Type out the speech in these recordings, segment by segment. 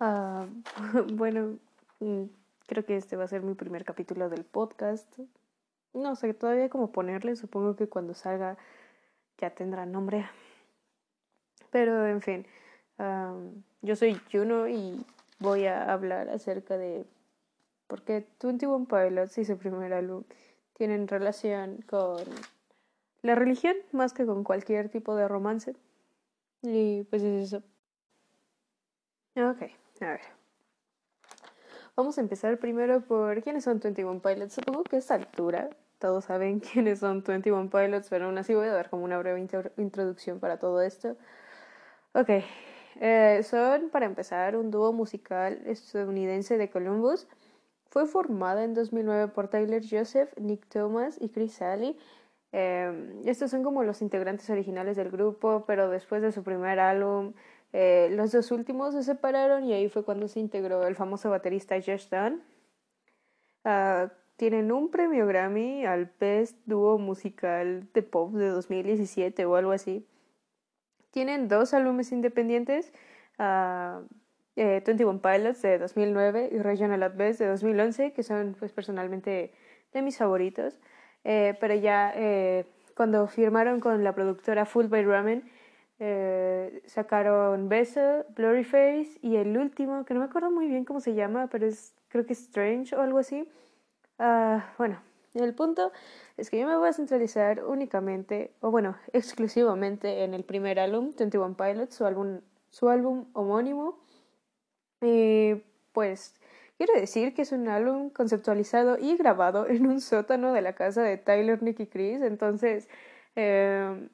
Ah, bueno, mm, creo que este va a ser mi primer capítulo del podcast. No sé todavía cómo ponerle, supongo que cuando salga ya tendrá nombre. Pero en fin, yo soy Juno y voy a hablar acerca de por qué 21 Pilots y su primer álbum tienen relación con la religión más que con cualquier tipo de romance. Y pues es eso. Ok, a ver. Vamos a empezar primero por quiénes son 21 Pilots. Supongo que a esta altura todos saben quiénes son 21 Pilots, pero aún así voy a dar como una breve introducción para todo esto. Ok, eh, son para empezar un dúo musical estadounidense de Columbus. Fue formada en 2009 por Tyler Joseph, Nick Thomas y Chris Sally. Eh, estos son como los integrantes originales del grupo, pero después de su primer álbum, eh, los dos últimos se separaron y ahí fue cuando se integró el famoso baterista Josh Dunn. Uh, tienen un premio Grammy al Best Dúo Musical de Pop de 2017 o algo así. Tienen dos álbumes independientes, uh, eh, 21 Pilots de 2009 y Regional at Best de 2011, que son pues personalmente de mis favoritos. Eh, pero ya eh, cuando firmaron con la productora Full by Ramen, eh, sacaron Beso, Blurry Face y el último, que no me acuerdo muy bien cómo se llama, pero es creo que Strange o algo así. Ah, bueno, el punto es que yo me voy a centralizar únicamente, o bueno, exclusivamente en el primer álbum, 21 Pilots, su álbum, su álbum homónimo. Y pues quiero decir que es un álbum conceptualizado y grabado en un sótano de la casa de Tyler, Nick y Chris. Entonces, eh,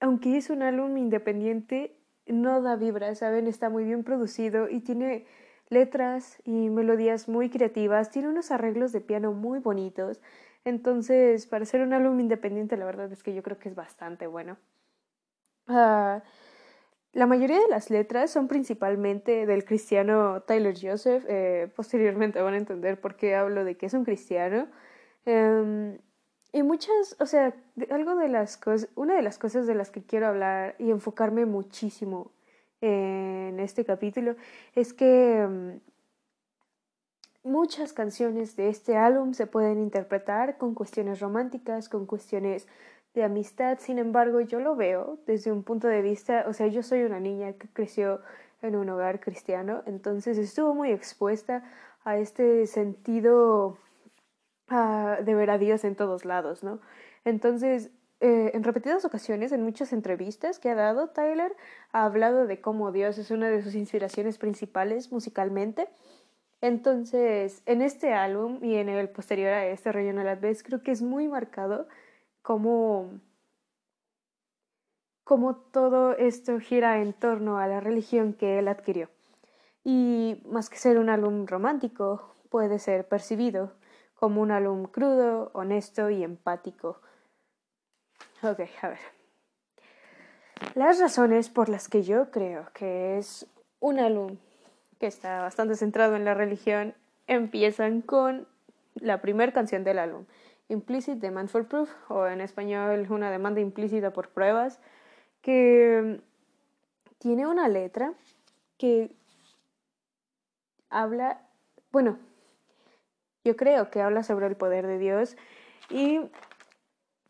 aunque es un álbum independiente, no da vibra, ¿saben? Está muy bien producido y tiene letras y melodías muy creativas, tiene unos arreglos de piano muy bonitos. Entonces, para ser un álbum independiente, la verdad es que yo creo que es bastante bueno. Uh, la mayoría de las letras son principalmente del cristiano Tyler Joseph. Eh, posteriormente van a entender por qué hablo de que es un cristiano. Um, y muchas, o sea, algo de las cosas, una de las cosas de las que quiero hablar y enfocarme muchísimo en este capítulo es que mm, muchas canciones de este álbum se pueden interpretar con cuestiones románticas, con cuestiones de amistad, sin embargo yo lo veo desde un punto de vista, o sea, yo soy una niña que creció en un hogar cristiano, entonces estuvo muy expuesta a este sentido de ver a Dios en todos lados, ¿no? Entonces, eh, en repetidas ocasiones, en muchas entrevistas que ha dado, Tyler ha hablado de cómo Dios es una de sus inspiraciones principales musicalmente. Entonces, en este álbum y en el posterior a este, Relleno a la vez, creo que es muy marcado cómo, cómo todo esto gira en torno a la religión que él adquirió. Y más que ser un álbum romántico, puede ser percibido como un álbum crudo, honesto y empático. Ok, a ver. Las razones por las que yo creo que es un álbum que está bastante centrado en la religión empiezan con la primera canción del álbum, Implicit Demand for Proof, o en español una demanda implícita por pruebas, que tiene una letra que habla, bueno, yo creo que habla sobre el poder de Dios y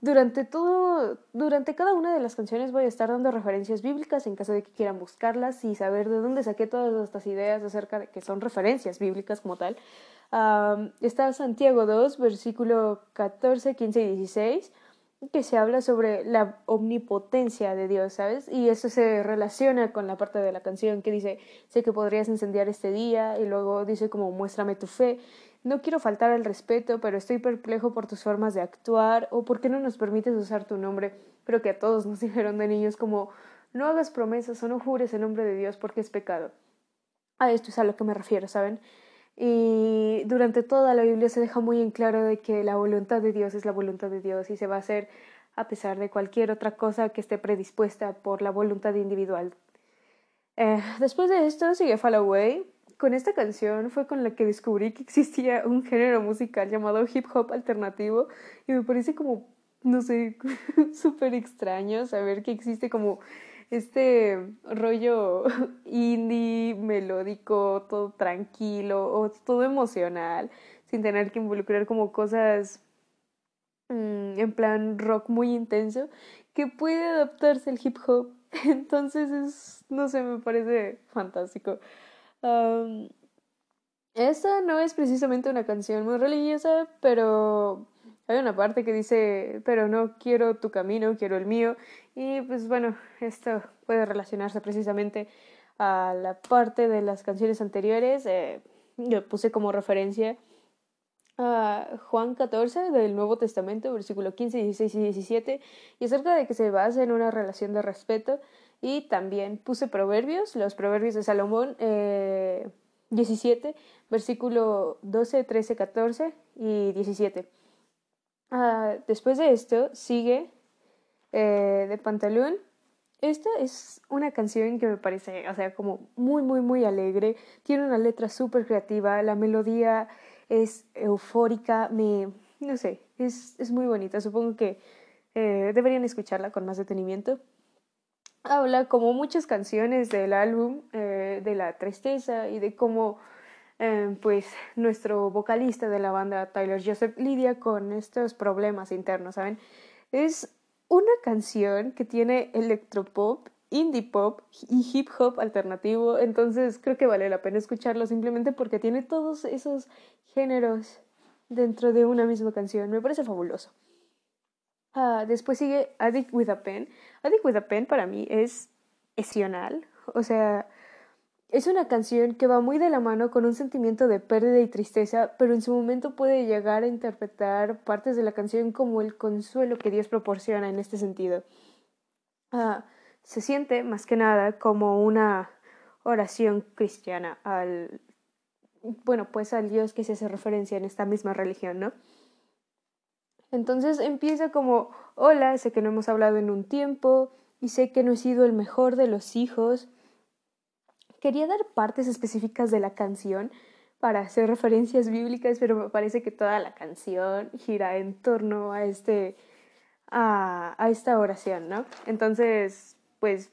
durante todo, durante cada una de las canciones voy a estar dando referencias bíblicas en caso de que quieran buscarlas y saber de dónde saqué todas estas ideas acerca de que son referencias bíblicas como tal. está Santiago 2, versículo 14, 15 y 16, que se habla sobre la omnipotencia de Dios, ¿sabes? Y eso se relaciona con la parte de la canción que dice, sé que podrías incendiar este día, y luego dice como, muéstrame tu fe. No quiero faltar al respeto, pero estoy perplejo por tus formas de actuar o por qué no nos permites usar tu nombre. Pero que a todos nos dijeron de niños como no hagas promesas o no jures en nombre de Dios porque es pecado. A esto es a lo que me refiero, ¿saben? Y durante toda la Biblia se deja muy en claro de que la voluntad de Dios es la voluntad de Dios y se va a hacer a pesar de cualquier otra cosa que esté predispuesta por la voluntad individual. Eh, después de esto sigue Fall con esta canción fue con la que descubrí que existía un género musical llamado hip hop alternativo y me parece como, no sé, súper extraño saber que existe como este rollo indie, melódico, todo tranquilo o todo emocional, sin tener que involucrar como cosas mm, en plan rock muy intenso, que puede adaptarse al hip hop. Entonces es, no sé, me parece fantástico. Esta no es precisamente una canción muy religiosa, pero hay una parte que dice, pero no quiero tu camino, quiero el mío. Y pues bueno, esto puede relacionarse precisamente a la parte de las canciones anteriores. Eh, yo puse como referencia Juan 14 del Nuevo Testamento, versículo 15, 16 y 17, y acerca de que se basa en una relación de respeto. Y también puse proverbios, los proverbios de Salomón eh, 17, versículo 12, 13, 14 y 17. Ah, después de esto sigue eh, de Pantalón. Esta es una canción que me parece, o sea, como muy, muy, muy alegre. Tiene una letra súper creativa, la melodía es eufórica, me, no sé, es, es muy bonita. Supongo que eh, deberían escucharla con más detenimiento. Habla, como muchas canciones del álbum, eh, de la tristeza y de cómo Em, pues nuestro vocalista de la banda Tyler Joseph lidia con estos problemas internos, ¿saben? Es una canción que tiene electropop, indie pop y hip hop alternativo, entonces creo que vale la pena escucharlo simplemente porque tiene todos esos géneros dentro de una misma canción, me parece fabuloso. Ah, después sigue Addict with a Pen. Addict with a Pen para mí es esional, o sea, es una canción que va muy de la mano con un sentimiento de pérdida y tristeza, pero en su momento puede llegar a interpretar partes de la canción como el consuelo que Dios proporciona en este sentido. Ah, se siente más que nada como una oración cristiana al bueno, pues al Dios que se hace referencia en esta misma religión, ¿no? Entonces empieza como, hola, sé que no hemos hablado en un tiempo y sé que no he sido el mejor de los hijos, Quería dar partes específicas de la canción para hacer referencias bíblicas, pero me parece que toda la canción gira en torno a este a, a esta oración, ¿no? Entonces, pues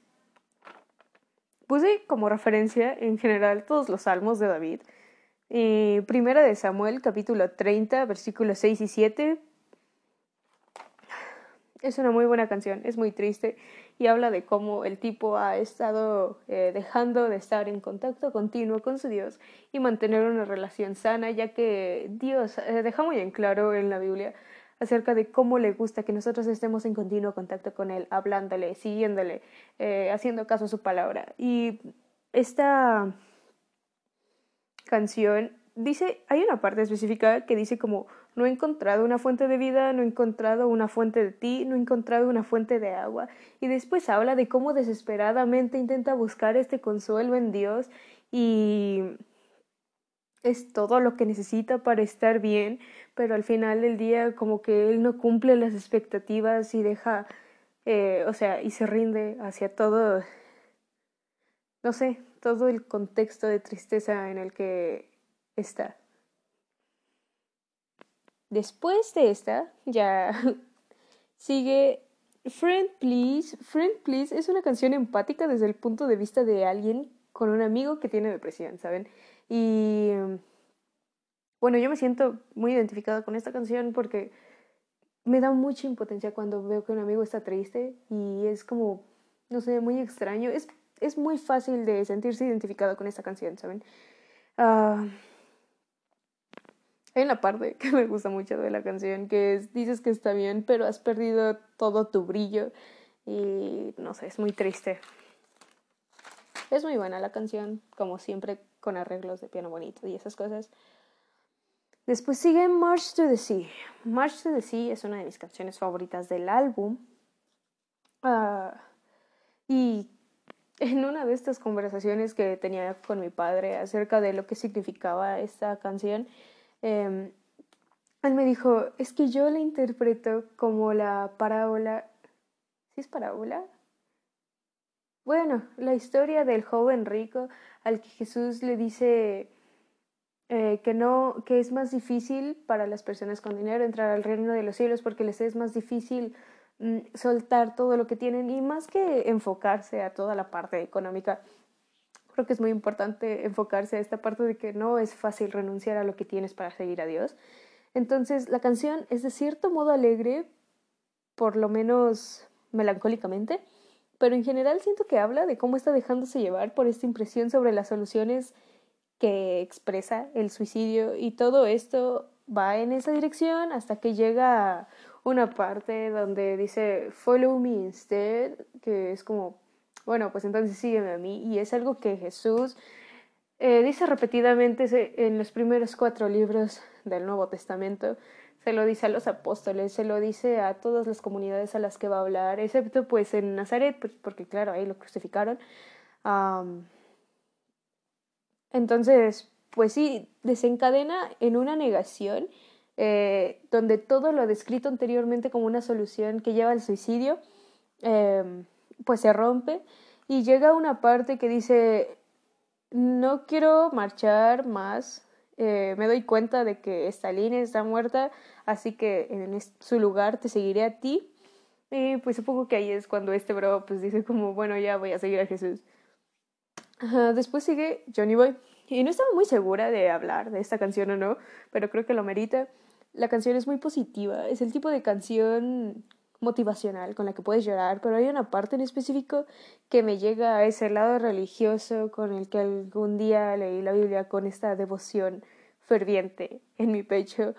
puse como referencia en general todos los salmos de David. Y primera de Samuel, capítulo 30, versículos 6 y 7. Es una muy buena canción, es muy triste y habla de cómo el tipo ha estado eh, dejando de estar en contacto continuo con su Dios y mantener una relación sana, ya que Dios eh, deja muy en claro en la Biblia acerca de cómo le gusta que nosotros estemos en continuo contacto con Él, hablándole, siguiéndole, eh, haciendo caso a su palabra. Y esta canción dice, hay una parte específica que dice como no he encontrado una fuente de vida, no he encontrado una fuente de ti, no he encontrado una fuente de agua. Y después habla de cómo desesperadamente intenta buscar este consuelo en Dios y es todo lo que necesita para estar bien, pero al final del día como que él no cumple las expectativas y deja, eh, o sea, y se rinde hacia todo, no sé, todo el contexto de tristeza en el que está. Después de esta, ya sigue Friend Please. Friend Please es una canción empática desde el punto de vista de alguien con un amigo que tiene depresión, ¿saben? Y bueno, yo me siento muy identificada con esta canción porque me da mucha impotencia cuando veo que un amigo está triste y es como, no sé, muy extraño. Es, es muy fácil de sentirse identificado con esta canción, ¿saben? Uh, hay una parte que me gusta mucho de la canción que es, dices que está bien, pero has perdido todo tu brillo y no sé, es muy triste. Es muy buena la canción, como siempre con arreglos de piano bonito y esas cosas. Después sigue March to the Sea. March to the Sea es una de mis canciones favoritas del álbum. Ah, y en una de estas conversaciones que tenía con mi padre acerca de lo que significaba esta canción, Em, él me dijo, es que yo la interpreto como la parábola, ¿sí es parábola? Bueno, la historia del joven rico al que Jesús le dice eh, que no, que es más difícil para las personas con dinero entrar al reino de los cielos porque les es más difícil soltar todo lo que tienen y más que enfocarse a toda la parte económica, creo que es muy importante enfocarse a esta parte de que no es fácil renunciar a lo que tienes para seguir a Dios. Entonces, la canción es de cierto modo alegre, por lo menos melancólicamente, pero en general siento que habla de cómo está dejándose llevar por esta impresión sobre las soluciones que expresa el suicidio y todo esto va en esa dirección hasta que llega una parte donde dice follow me instead, que es como, bueno, pues entonces sígueme a mí y es algo que Jesús eh, dice repetidamente en los primeros cuatro libros del Nuevo Testamento, se lo dice a los apóstoles, se lo dice a todas las comunidades a las que va a hablar, excepto pues en Nazaret, porque claro, ahí lo crucificaron. entonces, pues sí, desencadena en una negación eh, donde todo lo descrito anteriormente como una solución que lleva al suicidio, em, pues se rompe y llega una parte que dice, no quiero marchar más, eh, me doy cuenta de que Stalin está muerta, así que en su lugar te seguiré a ti. Y pues supongo que ahí es cuando este bro pues dice como, bueno, ya voy a seguir a Jesús. después sigue Johnny Boy. Y no estaba muy segura de hablar de esta canción o no, pero creo que lo merita. La canción es muy positiva, es el tipo de canción motivacional con la que puedes llorar, pero hay una parte en específico que me llega a ese lado religioso con el que algún día leí la Biblia con esta devoción ferviente en mi pecho.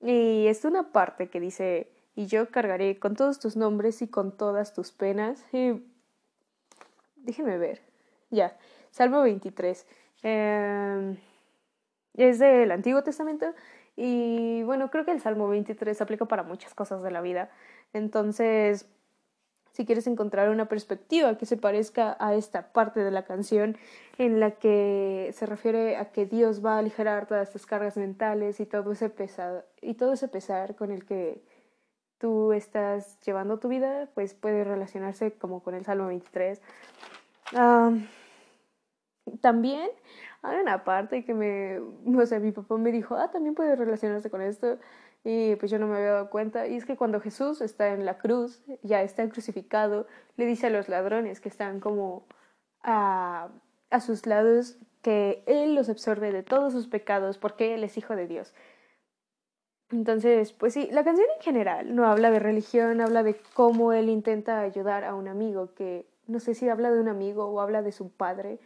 Y es una parte que dice, y yo cargaré con todos tus nombres y con todas tus penas. Y déjeme ver. Ya, Salmo 23. Em, es del Antiguo Testamento y bueno, creo que el Salmo 23 se aplica para muchas cosas de la vida. Entonces, si quieres encontrar una perspectiva que se parezca a esta parte de la canción en la que se refiere a que Dios va a aligerar todas estas cargas mentales y todo ese pesar, y todo ese pesar con el que tú estás llevando tu vida, pues puede relacionarse como con el Salmo 23. También hay una parte que me, o sea, mi papá me dijo, ah, también puede relacionarse con esto. Y pues yo no me había dado cuenta. Y es que cuando Jesús está en la cruz, ya está crucificado, le dice a los ladrones que están como a, a sus lados que Él los absorbe de todos sus pecados porque Él es hijo de Dios. Entonces, pues sí, la canción en general no habla de religión, habla de cómo Él intenta ayudar a un amigo, que no sé si habla de un amigo o habla de su padre,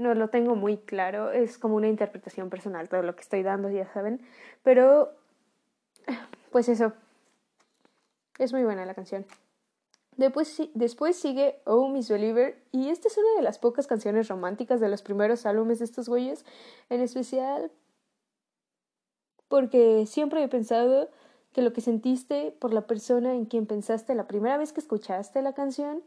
no lo tengo muy claro, es como una interpretación personal todo lo que estoy dando, ya saben, pero pues eso, es muy buena la canción. Después, después sigue Oh Miss Believer y esta es una de las pocas canciones románticas de los primeros álbumes de estos güeyes, en especial porque siempre he pensado que lo que sentiste por la persona en quien pensaste la primera vez que escuchaste la canción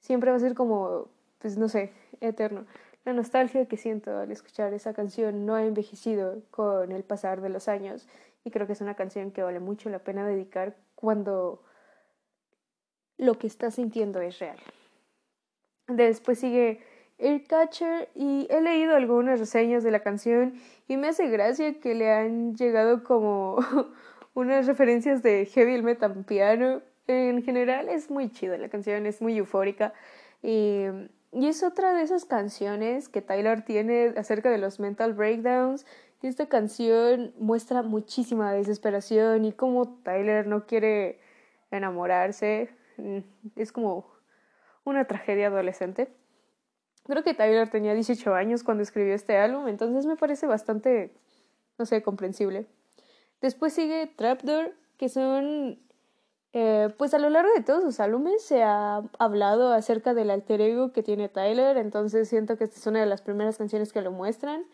siempre va a ser como, pues no sé, eterno. La nostalgia que siento al escuchar esa canción no ha envejecido con el pasar de los años y creo que es una canción que vale mucho la pena dedicar cuando lo que estás sintiendo es real. Después sigue Catcher y he leído algunas reseñas de la canción y me hace gracia que le han llegado como unas referencias de heavy metal piano. En general es muy chida la canción, es muy eufórica y y es otra de esas canciones que Tyler tiene acerca de los mental breakdowns. Y esta canción muestra muchísima desesperación y cómo Tyler no quiere enamorarse. Mm, es como una tragedia adolescente. Creo que Tyler tenía 18 años cuando escribió este álbum, entonces me parece bastante, no sé, comprensible. Después sigue Trapdoor, que son eh, pues a lo largo de todos sus álbumes se ha hablado acerca del alter ego que tiene Tyler, entonces siento que esta es una de las primeras canciones que lo muestran.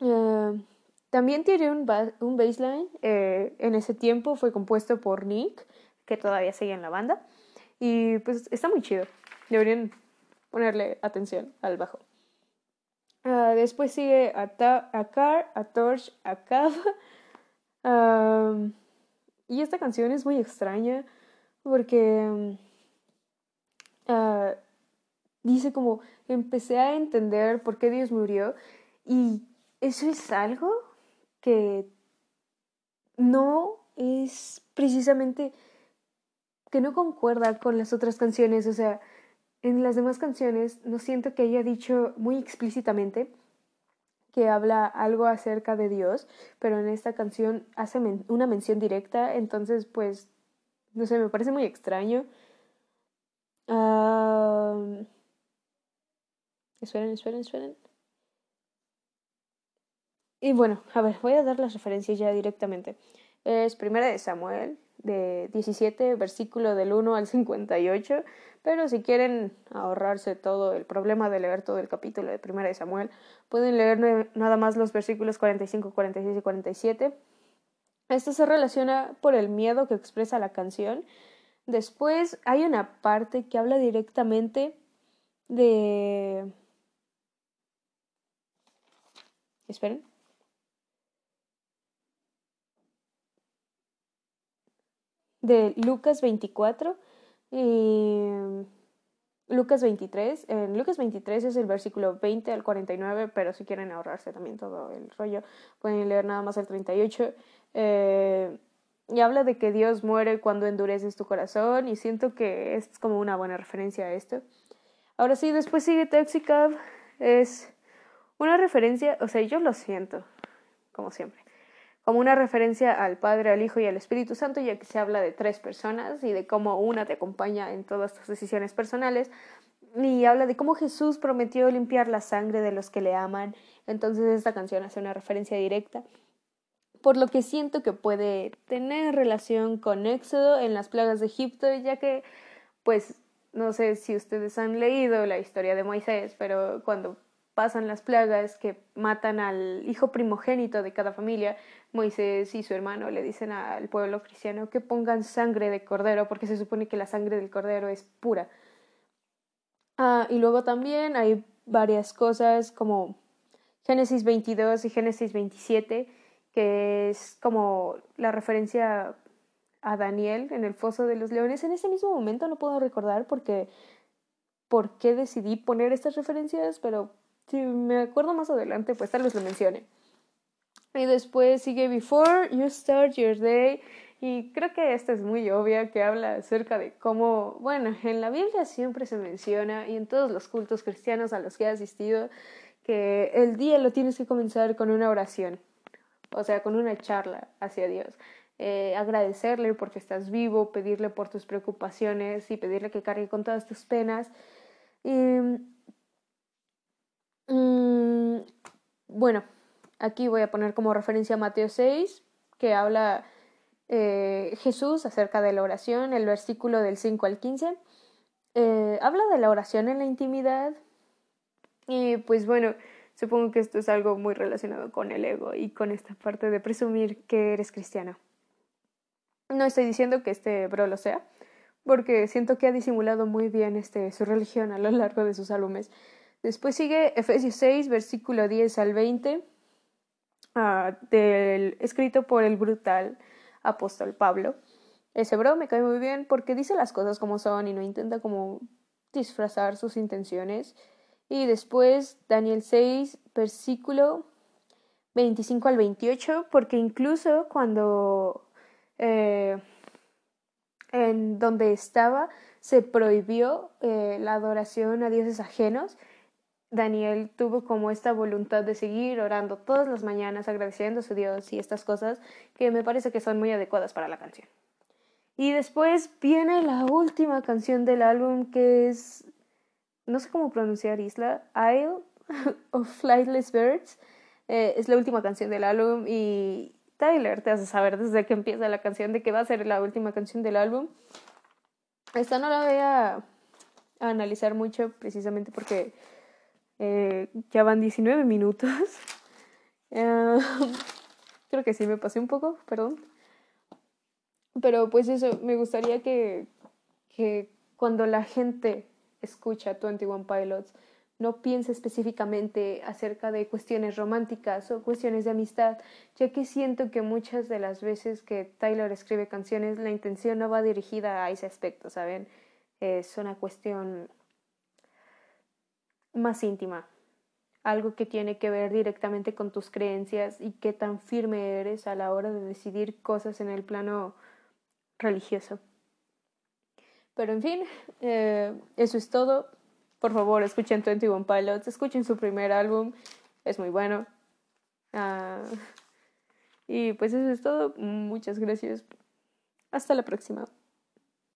Eh, también tiene un, un baseline, eh, en ese tiempo fue compuesto por Nick, que todavía sigue en la banda, y pues está muy chido, deberían ponerle atención al bajo. Ah, después sigue a, a Car, a Torch, a Cav. Y esta canción es muy extraña porque uh, dice como, empecé a entender por qué Dios murió y eso es algo que no es precisamente que no concuerda con las otras canciones, o sea, en las demás canciones no siento que haya dicho muy explícitamente que habla algo acerca de Dios, pero en esta canción hace una mención directa, entonces pues, no sé, me parece muy extraño. Esperen, esperen, esperen. Y bueno, a ver, voy a dar las referencias ya directamente. Es primera de Samuel, de 17, versículo del 1 al 58, pero si quieren ahorrarse todo el problema de leer todo el capítulo de primera de Samuel, pueden leer nada más los versículos 45, 46 y 47. Esto se relaciona por el miedo que expresa la canción. Después hay una parte que habla directamente de... Esperen. De Lucas 24 y Lucas 23. En Lucas 23 es el versículo 20 al 49, pero si quieren ahorrarse también todo el rollo, pueden leer nada más el 38. Eh, y habla de que Dios muere cuando endureces tu corazón y siento que es como una buena referencia a esto. Ahora sí, después sigue Toxicab. Es una referencia, o sea, yo lo siento, como siempre como una referencia al Padre, al Hijo y al Espíritu Santo, ya que se habla de tres personas y de cómo una te acompaña en todas tus decisiones personales. Y habla de cómo Jesús prometió limpiar la sangre de los que le aman. Entonces esta canción hace una referencia directa. Por lo que siento que puede tener relación con Éxodo en las plagas de Egipto, ya que, pues, no sé si ustedes han leído la historia de Moisés, pero cuando pasan las plagas que matan al hijo primogénito de cada familia, Moisés y su hermano le dicen al pueblo cristiano que pongan sangre de cordero porque se supone que la sangre del cordero es pura. Ah, y luego también hay varias cosas como Génesis 22 y Génesis 27, que es como la referencia a Daniel en el foso de los leones. En ese mismo momento no puedo recordar porque por qué decidí poner estas referencias, pero si me acuerdo más adelante, pues tal vez lo mencione. Y después sigue Before You Start Your Day. Y creo que esta es muy obvia, que habla acerca de cómo, bueno, en la Biblia siempre se menciona y en todos los cultos cristianos a los que he asistido, que el día lo tienes que comenzar con una oración, o sea, con una charla hacia Dios. Eh, agradecerle porque estás vivo, pedirle por tus preocupaciones y pedirle que cargue con todas tus penas. Y, mm, bueno, Aquí voy a poner como referencia a Mateo 6, que habla eh, Jesús acerca de la oración, el versículo del 5 al 15. Eh, habla de la oración en la intimidad y pues bueno, supongo que esto es algo muy relacionado con el ego y con esta parte de presumir que eres cristiano. No estoy diciendo que este bro lo sea, porque siento que ha disimulado muy bien este, su religión a lo largo de sus álbumes. Después sigue Efesios 6, versículo 10 al 20 Ah, del, escrito por el brutal apóstol Pablo. Ese bro me cae muy bien porque dice las cosas como son y no intenta como disfrazar sus intenciones. Y después Daniel 6, versículo 25 al 28, porque incluso cuando eh, en donde estaba se prohibió eh, la adoración a dioses ajenos, Daniel tuvo como esta voluntad de seguir orando todas las mañanas, agradeciendo a su Dios y estas cosas que me parece que son muy adecuadas para la canción. Y después viene la última canción del álbum que es, no sé cómo pronunciar Isla, Isle of Flightless Birds. Eh, es la última canción del álbum y Tyler te hace saber desde que empieza la canción de que va a ser la última canción del álbum. Esta no la voy a analizar mucho precisamente porque eh, ya van 19 minutos. Eh, creo que sí me pasé un poco, perdón. Pero pues eso, me gustaría que, que cuando la gente escucha 21 Pilots, no piense específicamente acerca de cuestiones románticas o cuestiones de amistad, ya que siento que muchas de las veces que Tyler escribe canciones, la intención no va dirigida a ese aspecto, ¿saben? Es una cuestión más íntima, algo que tiene que ver directamente con tus creencias y qué tan firme eres a la hora de decidir cosas en el plano religioso. Pero en fin, eh, eso es todo. Por favor, escuchen 21 Pilots, escuchen su primer álbum, es muy bueno. Ah, y pues eso es todo. Muchas gracias. Hasta la próxima.